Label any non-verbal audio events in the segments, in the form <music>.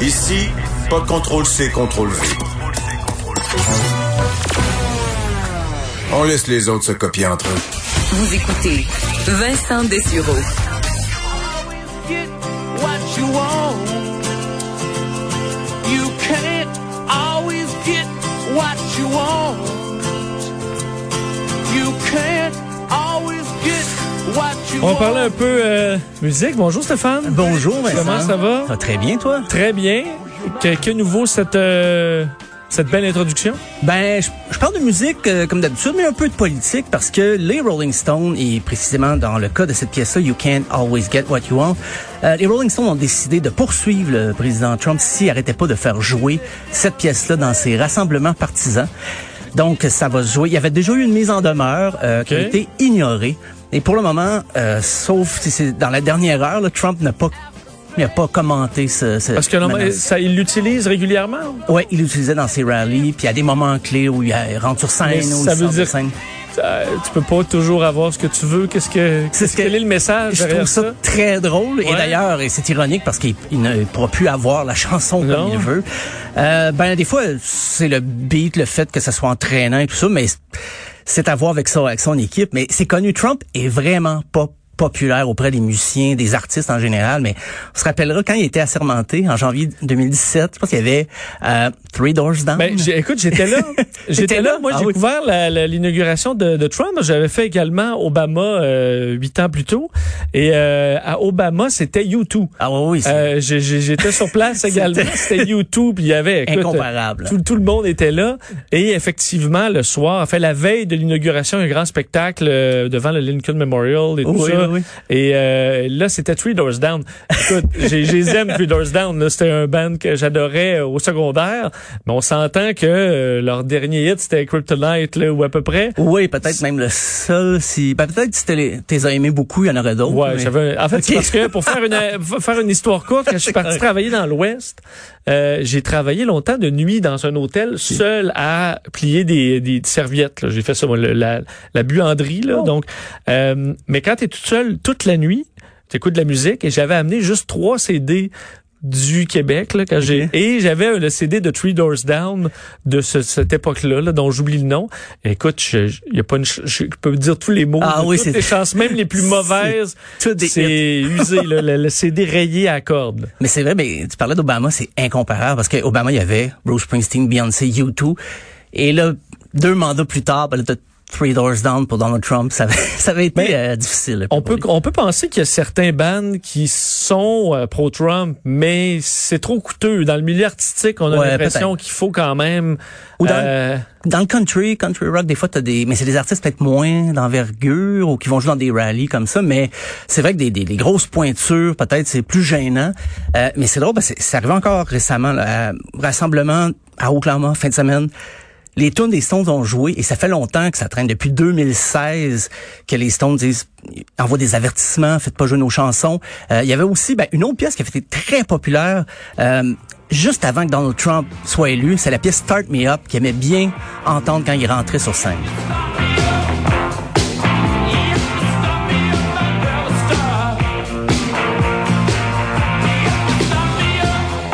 Ici, pas de contrôle C, contrôle V. On laisse les autres se copier entre eux. Vous écoutez Vincent Dessureau. get what you want. You can't always get what you want. On parler un peu euh, musique. Bonjour Stéphane. Bonjour, Vincent. Comment ça va? Ça va très bien, toi? Très bien. Que, que nouveau cette euh, cette belle introduction? Ben, je, je parle de musique euh, comme d'habitude, mais un peu de politique parce que les Rolling Stones, et précisément dans le cas de cette pièce-là, You Can't Always Get What You Want, euh, les Rolling Stones ont décidé de poursuivre le président Trump s'il arrêtait pas de faire jouer cette pièce-là dans ses rassemblements partisans. Donc, ça va se jouer. Il y avait déjà eu une mise en demeure euh, qui a été ignorée. Et pour le moment, euh, sauf si c'est dans la dernière heure, là, Trump n'a pas il n'a pas commenté ce, ce Parce que non, ça, il l'utilise régulièrement? Ouais, il l'utilisait dans ses rallyes, puis à des moments clés où il rentre sur scène Mais ou ça il veut dire- scène. Tu peux pas toujours avoir ce que tu veux. Qu'est-ce que C'est ce que- quel est le message Je trouve ça, très drôle. Et d'ailleurs, et c'est ironique parce qu'il il ne pourra plus avoir la chanson Non. comme il veut. Euh, ben, des fois, c'est le beat, le fait que ça soit entraînant et tout ça, mais c'est à voir avec ça, avec son équipe. Mais c'est connu, Trump est vraiment pas populaire auprès des musiciens, des artistes en général, mais on se rappellera quand il était assermenté en janvier 2017, je pense qu'il y avait euh, Three Doors Down. Ben, écoute, j'étais là. <laughs> j'étais là. Moi, Ah j'ai oui. couvert l'inauguration de, de Trump. J'avais fait également Obama euh, huit ans plus tôt. Et euh, à Obama, c'était U2. ah oui, oui, c'est Euh, J'étais sur place <laughs> également. C'était YouTube. Il y avait écoute, incomparable. Tout, tout le monde était là. Et effectivement, le soir, en fait, la veille de l'inauguration, un grand spectacle euh, devant le Lincoln Memorial et tout Oui, ça. Oui. Et euh, là, c'était Three Doors Down. Écoute, <laughs> j'ai j'ai aime Three Doors Down. C'était un band que j'adorais euh, au secondaire. Mais on s'entend que euh, leur dernier hit, c'était Kryptonite, là, ou à peu près. Oui, peut-être même le seul. Si, ben, peut-être si t'es aimé beaucoup, il y en aurait d'autres. Ouais, mais- j'avais. En fait, parce que pour faire une <laughs> faire une histoire courte, quand je suis parti <laughs> travailler dans l'Ouest, euh, j'ai travaillé longtemps de nuit dans un hôtel, seul à plier des, des serviettes. J'ai fait ça, moi, le- la, la buanderie. Là, Oh. Donc, euh, mais quand t'es toute seule toute la nuit, t'écoutes de la musique et j'avais amené juste trois CD du Québec là, quand j'ai et j'avais le CD de Three Doors Down de ce- cette époque-là là, dont j'oublie le nom. Écoute, je, y a pas une ch- je peux dire tous les mots, Ah oui, toutes les chansons, même les plus <laughs> mauvaises. C'est usé, là, le, le CD rayé à cordes. <laughs> Mais c'est vrai, mais tu parlais d'Obama, c'est incomparable parce qu'Obama, il y avait Bruce Springsteen, Beyoncé, U2. Et là, deux mandats plus tard, ben Three Doors Down pour Donald Trump. Ça avait, <laughs> ça avait été euh, difficile. On peut, lui. on peut penser qu'il y a certains bands qui sont euh, pro-Trump, mais c'est trop coûteux. Dans le milieu artistique, on a Ouais, l'impression qu'il faut quand même... Ou dans- euh, Dans le country, country rock, des fois, t'as des, mais c'est des artistes peut-être moins d'envergure ou qui vont jouer dans des rallyes comme ça. Mais c'est vrai que des, des, des grosses pointures, peut-être, c'est plus gênant. Euh, mais c'est drôle, parce que c'est arrivé encore récemment, là, à- rassemblement à Oklahoma, fin de semaine. Les tunes des Stones ont joué et ça fait longtemps que ça traîne depuis 2016 que les Stones disent envoient des avertissements, faites pas jouer nos chansons. Euh, il y avait aussi ben, une autre pièce qui avait été très populaire euh, juste avant que Donald Trump soit élu, c'est la pièce Start Me Up qu'il aimait bien entendre quand il rentrait sur scène.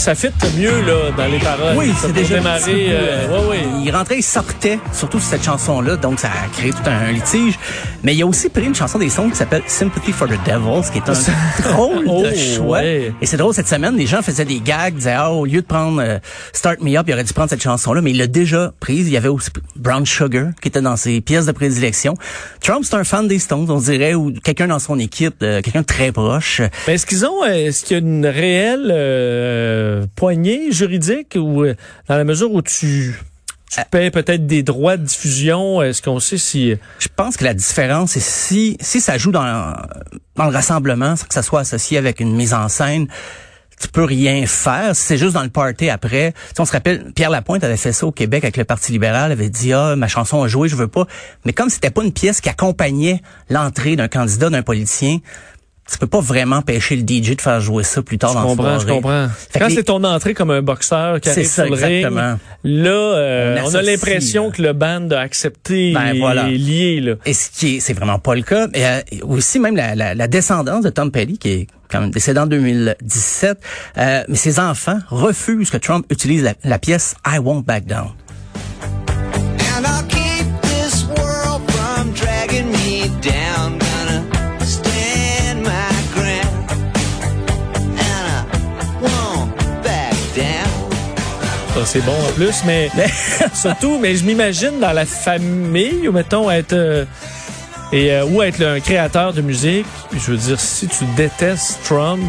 Ça fit mieux là dans les paroles. Oui, c'est déjà peu, euh, ouais, ouais. Il rentrait, il sortait, surtout sur cette chanson-là, donc ça a créé tout un, litige. Mais il a aussi pris une chanson des sons qui s'appelle Sympathy for the Devil, ce qui est un <laughs> drôle Oh, de choix. ouais. Et c'est drôle, cette semaine, les gens faisaient des gags, disaient, ah, au lieu de prendre euh, Start Me Up, il aurait dû prendre cette chanson-là, mais il l'a déjà prise. Il y avait aussi Brown Sugar, qui était dans ses pièces de prédilection. Trump, c'est un fan des Stones, on dirait, ou quelqu'un dans son équipe, euh, quelqu'un de très proche. Mais est-ce qu'ils ont, est-ce qu'il y a une réelle euh, poignée juridique ou euh, dans la mesure où tu, tu paies peut-être des droits de diffusion, est-ce qu'on sait si Je pense que la différence, c'est si, si ça joue dans, dans le rassemblement, que ça soit associé avec une mise en scène, tu peux rien faire. Si c'est juste dans le party après. Sais, on se rappelle, Pierre Lapointe avait fait ça au Québec avec le Parti libéral, avait dit, ah, ma chanson a joué, je veux pas. Mais comme c'était pas une pièce qui accompagnait l'entrée d'un candidat, d'un politicien, tu peux pas vraiment pêcher le DJ de faire jouer ça plus tard Je dans comprends, la je soirée. comprends. Fait Quand les- c'est ton entrée comme un boxeur qui C'est arrive ça, sur le ring, exactement. là, euh, On on, a l'impression là. que le band a accepté Ben, et voilà. est lié. Là. Et ce qui est, c'est vraiment pas le cas. Et euh, aussi même la, la, la descendance de Tom Petty, qui est quand même décédé en 2017, euh, mais ses enfants refusent que Trump utilise la, la pièce I Won't Back Down. And c'est bon en plus, mais <laughs> surtout, mais je m'imagine dans la famille, ou mettons être euh, et euh, ou être un créateur de musique. Je veux dire, si tu détestes Trump,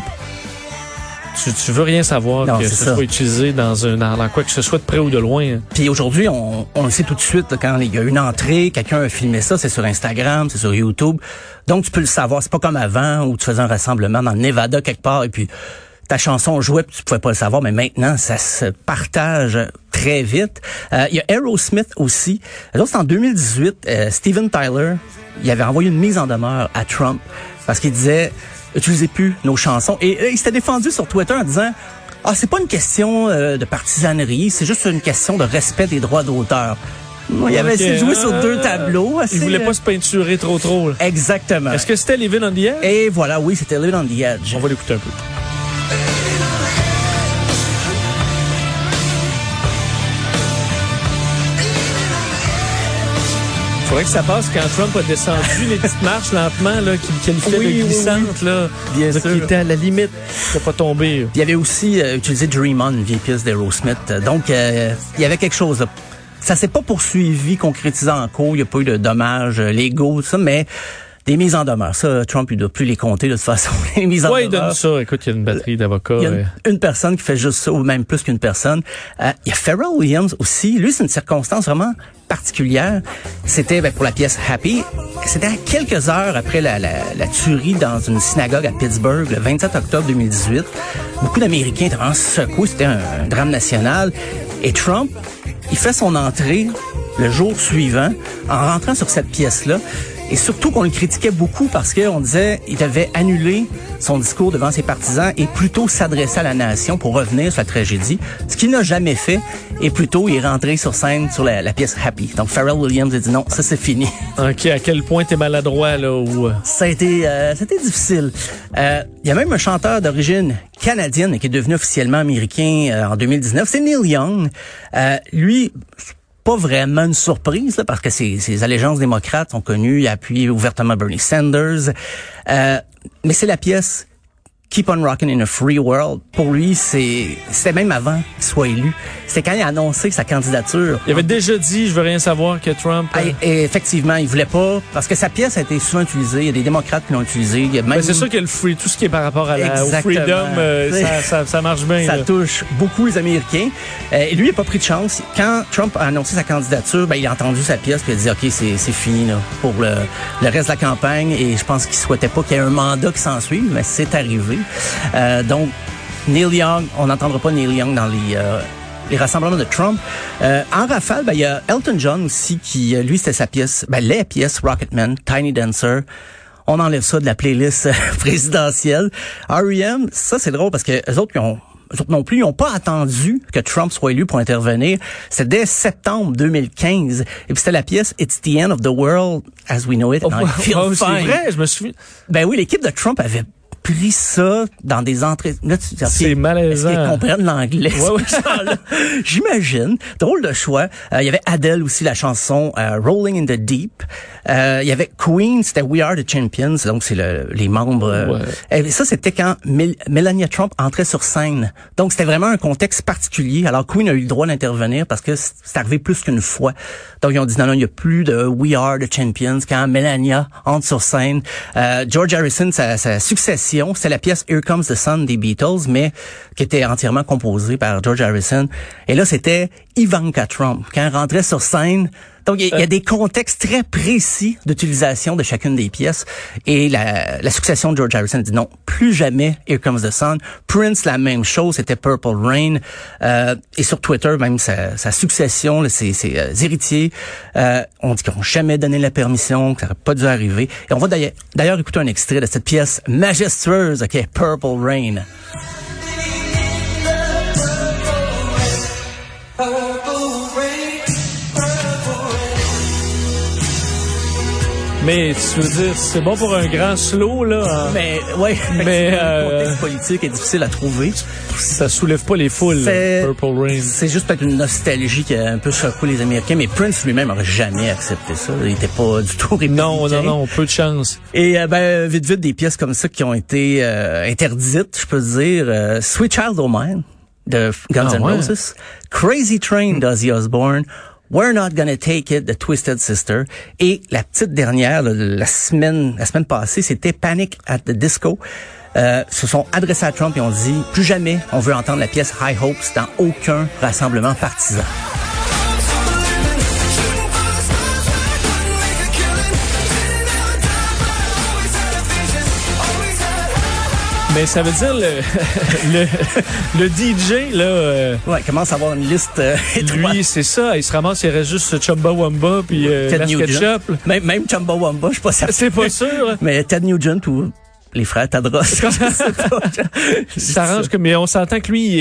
tu, tu veux rien savoir Non, que ce ça. soit utilisé dans un dans, quoi que ce soit de près ou de loin. hein. Puis aujourd'hui, on, on le sait tout de suite, là, quand il y a une entrée, quelqu'un a filmé ça, c'est sur Instagram, c'est sur YouTube. Donc, tu peux le savoir. C'est pas comme avant où tu faisais un rassemblement dans le Nevada quelque part et puis ta chanson jouait tu pouvais pas le savoir. Mais maintenant, ça se partage très vite. Euh, Il y a Aerosmith aussi. C'est en 2018. euh, Steven Tyler, il avait envoyé une mise en demeure à Trump parce qu'il disait utilisez plus nos chansons. Et euh, il s'était défendu sur Twitter en disant ah, c'est pas une question euh, de partisanerie, c'est juste une question de respect des droits d'auteur. Il avait essayé de jouer sur ah, deux tableaux. assez, Il voulait pas se peinturer trop trop. là. Exactement. Est-ce que c'était Living on the Edge? Et voilà, oui, c'était Live on the Edge. On va l'écouter un peu. Faudrait que ça passe quand Trump a descendu les petites marches lentement, là, qu'il qualifiait Oui, de oui, glissantes, là. Bien sûr. Qui était à la limite de pas tomber. Il avait aussi euh, utilisé Dream On, une vieille pièce d'Aerosmith. Donc, euh, il y avait quelque chose. Là. Ça s'est pas poursuivi, concrétisé en cours. Il n'y a pas eu de dommages légaux, tout ça, mais des mises en demeure. Ça, Trump, il doit plus les compter de toute façon. <laughs> Les mises en Ouais, il demeure. donne ça. Écoute, il y a une batterie d'avocats. Il y a une, une personne qui fait juste ça, ou même plus qu'une personne. Euh, il y a Pharrell Williams aussi. Lui, c'est une circonstance vraiment particulière. C'était ben, pour la pièce Happy. C'était à quelques heures après la, la, la tuerie dans une synagogue à Pittsburgh, le 27 octobre 2018. Beaucoup d'Américains étaient vraiment secoués. C'était un, un drame national. Et Trump, il fait son entrée le jour suivant en rentrant sur cette pièce-là. Et surtout qu'on le critiquait beaucoup parce qu'on disait il devait annuler son discours devant ses partisans et plutôt s'adresser à la nation pour revenir sur la tragédie, ce qu'il n'a jamais fait. Et plutôt, il est rentré sur scène sur la, la pièce Happy. Donc, Pharrell Williams a dit non, ça c'est fini. <laughs> OK, à quel point t'es maladroit, là, ou... euh, Ça a été, euh, c'était difficile. Euh, Il y a même un chanteur d'origine canadienne qui est devenu officiellement américain euh, en 2019, c'est Neil Young. Euh, lui, pas vraiment une surprise là, parce que ses, ses allégeances démocrates sont connues. Il a appuyé ouvertement Bernie Sanders. Euh, mais c'est la pièce Keep on Rockin' in a Free World. Pour lui, c'est c'était même avant qu'il soit élu. C'était quand il a annoncé sa candidature. Il avait déjà dit, je veux rien savoir que Trump... euh, et- effectivement, il voulait pas parce que sa pièce a été souvent utilisée. Il y a des démocrates qui l'ont utilisée. A même Ben, c'est sûr que le free, tout ce qui est par rapport à la, au freedom, euh, <laughs> ça, ça, ça marche bien. ça là. touche beaucoup les Américains. Euh, et lui, il n'a pas pris de chance. Quand Trump a annoncé sa candidature, ben, il a entendu sa pièce puis il a dit, OK, c'est c'est fini là, pour le, le reste de la campagne. Et je pense qu'il souhaitait pas qu'il y ait un mandat qui s'en suive, mais c'est arrivé. Euh, donc, Neil Young, on n'entendra pas Neil Young dans les... euh, les rassemblements de Trump. Euh, en rafale, ben, il y a Elton John aussi qui, euh, lui, c'était sa pièce, ben, les pièces Rocketman, Tiny Dancer. On enlève ça de la playlist <laughs> présidentielle. R.E.M., ça c'est drôle parce que les autres, ils ont non plus, ils n'ont pas attendu que Trump soit élu pour intervenir. C'est dès septembre 2015. Et puis c'était la pièce It's the end of the world as we know it. Oh, wow, <laughs> c'est vrai, je me suis... Ben oui, l'équipe de Trump avait pris ça dans des entrées. Là, tu C'est malaisant. Est-ce qu'ils comprennent l'anglais? Ouais, ouais. <laughs> J'imagine. Drôle de choix. Euh, Il y avait Adele aussi, la chanson euh, Rolling in the Deep. Euh, Il y avait Queen, c'était We Are the Champions. Donc, c'est le, les membres. Ouais. et ça, c'était quand Mel- Melania Trump entrait sur scène. Donc, c'était vraiment un contexte particulier. Alors, Queen a eu le droit d'intervenir parce que c'est arrivé plus qu'une fois. Donc, ils ont dit non, non, il n'y a plus de We Are the Champions quand Melania entre sur scène. George Harrison, sa, sa succession, c'était la pièce Here Comes the Sun des Beatles, mais qui était entièrement composée par George Harrison. Et là, c'était Ivanka Trump quand elle rentrait sur scène. Donc, il y, a- y a des contextes très précis d'utilisation de chacune des pièces. Et la, la succession de George Harrison dit non, plus jamais Here Comes the Sun. Prince, la même chose, c'était Purple Rain. Euh, et sur Twitter, même sa, sa succession, là, ses, ses euh, héritiers, euh, on dit qu'ils n'ont jamais donné la permission, que ça n'aurait pas dû arriver. Et on va d'ailleurs- écouter un extrait de cette pièce majestueuse, OK, Purple Rain. Mais tu veux dire, c'est bon pour un grand slow, là. en- Mais ouais, Mais, le euh, contexte politique est difficile à trouver. Ça soulève pas les foules, C'est- Purple Rain. C'est juste peut-être une nostalgie qui a un peu secoué les Américains, mais Prince lui-même aurait jamais accepté ça. Il était pas du tout républicain. Non, non, non, peu de chance. Et euh, ben vite vite des pièces comme ça qui ont été euh, interdites, je peux dire euh, Sweet Child O' Mine de Guns Ah N' ouais. Roses, Crazy Train d'Ozzy Osbourne, We're Not Gonna Take It de Twisted Sister et la petite dernière là, la semaine la semaine passée, c'était Panic at the Disco. Euh, se sont adressés à Trump et ont dit plus jamais on veut entendre la pièce High Hopes dans aucun rassemblement partisan. Mais ça veut dire le, <laughs> le, le DJ, là, euh, Ouais, commence à avoir une liste euh, <laughs> lui, c'est ça. Il se ramasse, il reste juste Chumba Wamba puis euh, Ted Nugent. Même, même Chumbawamba, je suis pas certain. C'est pas sûr. Mais Ted Nugent ou les frères Tadros. <laughs> Il s'arrange que, mais on s'entend que lui, il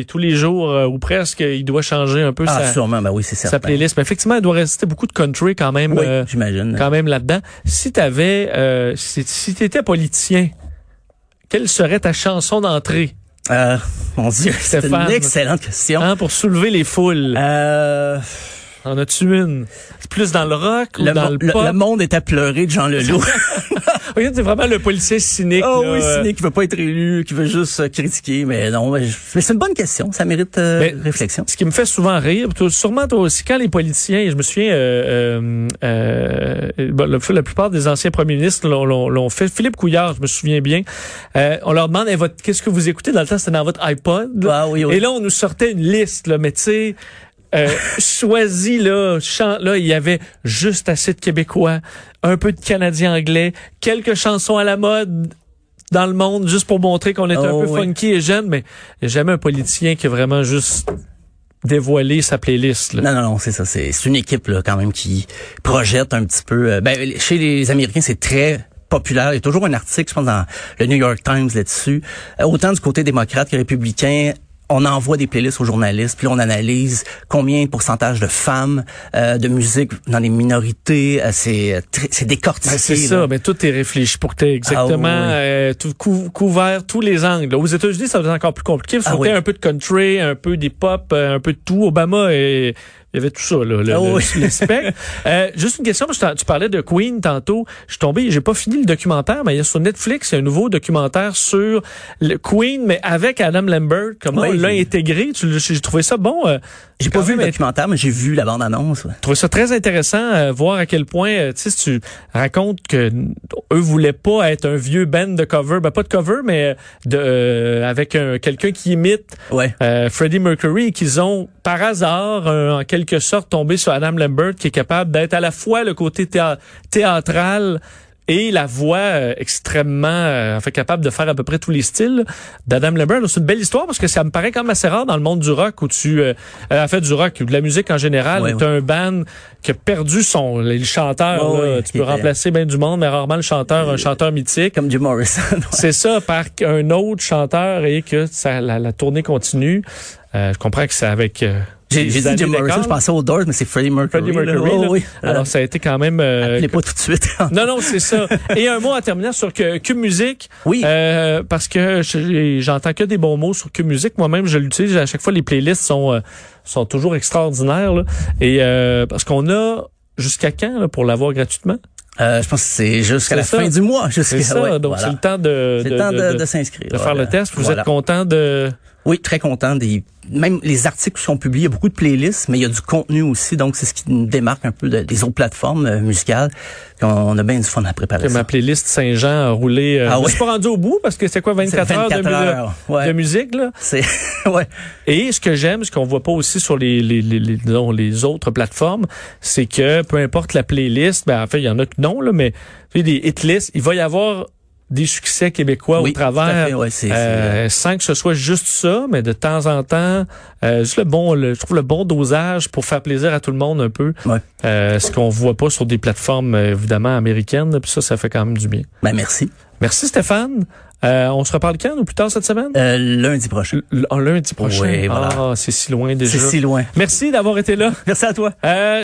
est, tous les jours euh, ou presque, il doit changer un peu Ah, sa, sûrement, ben oui, c'est certain. sa playlist. Mais effectivement, il doit rester beaucoup de country quand même, Oui, euh, j'imagine. quand même là-dedans. Si t'avais, euh, si, si t'étais politicien, quelle serait ta chanson d'entrée? Euh, mon Dieu, <laughs> c'est une excellente question. hein, pour soulever les foules? Euh, En as-tu une? C'est plus dans le rock ou le, dans mo- le le- pop? le monde est à pleurer de Jean Leloup. <laughs> Regarde, c'est vraiment le policier cynique. oh là, oui, euh, cynique qui veut pas être élu, qui veut juste euh, critiquer. Mais non, mais, c'est une bonne question. Ça mérite euh, Mais- réflexion. Ce qui me fait souvent rire, toi, sûrement toi aussi, quand les politiciens, je me souviens, euh, euh, bon, la, la plupart des anciens premiers ministres l'ont- fait. Philippe Couillard, je me souviens bien, euh, on leur demande, Eh, qu'est-ce que vous écoutez? Dans le temps, c'était dans votre iPod. Ah oui, oui. Et là, on nous sortait une liste, là, mais tu sais, euh, choisi là, chan- là, il y avait juste assez de Québécois, un peu de Canadiens anglais, quelques chansons à la mode dans le monde, juste pour montrer qu'on est un Oh, peu oui. funky et jeune, mais jamais un politicien qui a vraiment juste dévoilé sa playlist. Là. Non, non, non, c'est ça. C'est c'est une équipe là quand même qui projette un petit peu. euh, ben, chez les Américains, c'est très populaire. Il y a toujours un article, je pense, dans le New York Times là-dessus. Euh, autant du côté démocrate que républicain. On envoie des playlists aux journalistes, puis là, on analyse combien de pourcentage de femmes, euh, de musique dans les minorités. euh, c'est très- c'est décortiqué. Ben, c'est ça, mais tout est réfléchi pour que tu exactement Ah, oui. euh, tout cou- couvert tous les angles. Aux États-Unis, ça être encore plus compliqué. Il Ah, oui. un peu de country, un peu d'hip-hop, euh, un peu de tout. Obama, et, il y avait tout ça, là, le, Ah, le- oui. le spectre. <laughs> Euh, juste une question, parce que tu parlais de Queen tantôt. Je suis tombé, j'ai pas fini le documentaire, mais il y a sur Netflix, il y a un nouveau documentaire sur le Queen, mais avec Adam Lambert. Comment Oui, on l'a intégré? J'ai trouvé ça bon. euh, J'ai pas vu le documentaire, mais j'ai vu la bande-annonce. ouais. je trouvais ça très intéressant, euh, voir à quel point, euh, tu sais, si tu racontes que eux voulaient pas être un vieux band de cover, ben pas de cover, mais de euh, avec un- quelqu'un qui imite Ouais. euh, Freddie Mercury, et qu'ils ont par hasard, en quelque sorte, tombé sur Adam Lambert, qui est capable d'être à la fois le côté théâtral et la voix euh, extrêmement euh, en fait capable de faire à peu près tous les styles d'Adam Lambert. C'est une belle histoire parce que ça me paraît quand même assez rare dans le monde du rock où tu euh, euh, en fait du rock ou de la musique en général Ouais, où tu as un band qui a perdu son le chanteur Ouais, là, ouais, tu peux remplacer bien du monde mais rarement le chanteur un chanteur mythique. Comme Jim Morrison. C'est ça par un autre chanteur et que ça, la, la tournée continue. Euh, je comprends que c'est avec euh, J'ai dit Jim Morrison, je pensais aux Doors, mais c'est Freddie Mercury. Freddie. Mercury. Oh, oui. Alors ça a été quand même euh, Appelez pas tout de suite. <laughs> non, non, c'est ça. Et un mot en terminant sur que, Cube Musique. Oui. Euh, parce que je- j'entends que des bons mots sur Cube Musique. Moi-même, je l'utilise. À chaque fois, les playlists sont, euh, sont toujours extraordinaires. là. Et euh, parce qu'on a jusqu'à quand là, pour l'avoir gratuitement? Euh, je pense que c'est jusqu'à la ça. fin du mois. jusqu'à- C'est ça. ouais, donc, voilà. c'est le temps de, de, le temps de- de, s'inscrire. de faire le test. Vous Voilà. êtes content de... Oui, très content des même les articles qui sont publiés, il y a beaucoup de playlists, mais il y a du contenu aussi, donc c'est ce qui nous démarque un peu de- des autres plateformes euh, musicales. On, on a bien du fun à préparer ma playlist Saint-Jean a roulé. euh, Ah je oui. suis pas rendu au bout parce que c'est quoi 24, C'est heures, de, 24 mu- heures, ouais. de musique là? C'est <laughs> ouais. Et ce que j'aime, ce qu'on voit pas aussi sur les les, les, les, disons, les autres plateformes, c'est que peu importe la playlist, ben en fait il y en a que non là, mais tu sais, des hit lists, il va y avoir des succès québécois Oui, au travers, fait, ouais, c'est- euh, sans que ce soit juste ça, mais de temps en temps, euh, juste le bon, le, je trouve le bon dosage pour faire plaisir à tout le monde un peu. Ouais. Euh, ce qu'on voit pas sur des plateformes évidemment américaines, puis ça, ça fait quand même du bien. Ben merci. Merci Stéphane. Euh, on se reparle quand ou plus tard cette semaine? Euh, lundi prochain. L- lundi prochain. Oui, voilà. Ah, c'est si loin déjà. C'est si loin. Merci d'avoir été là. Merci à toi. Euh,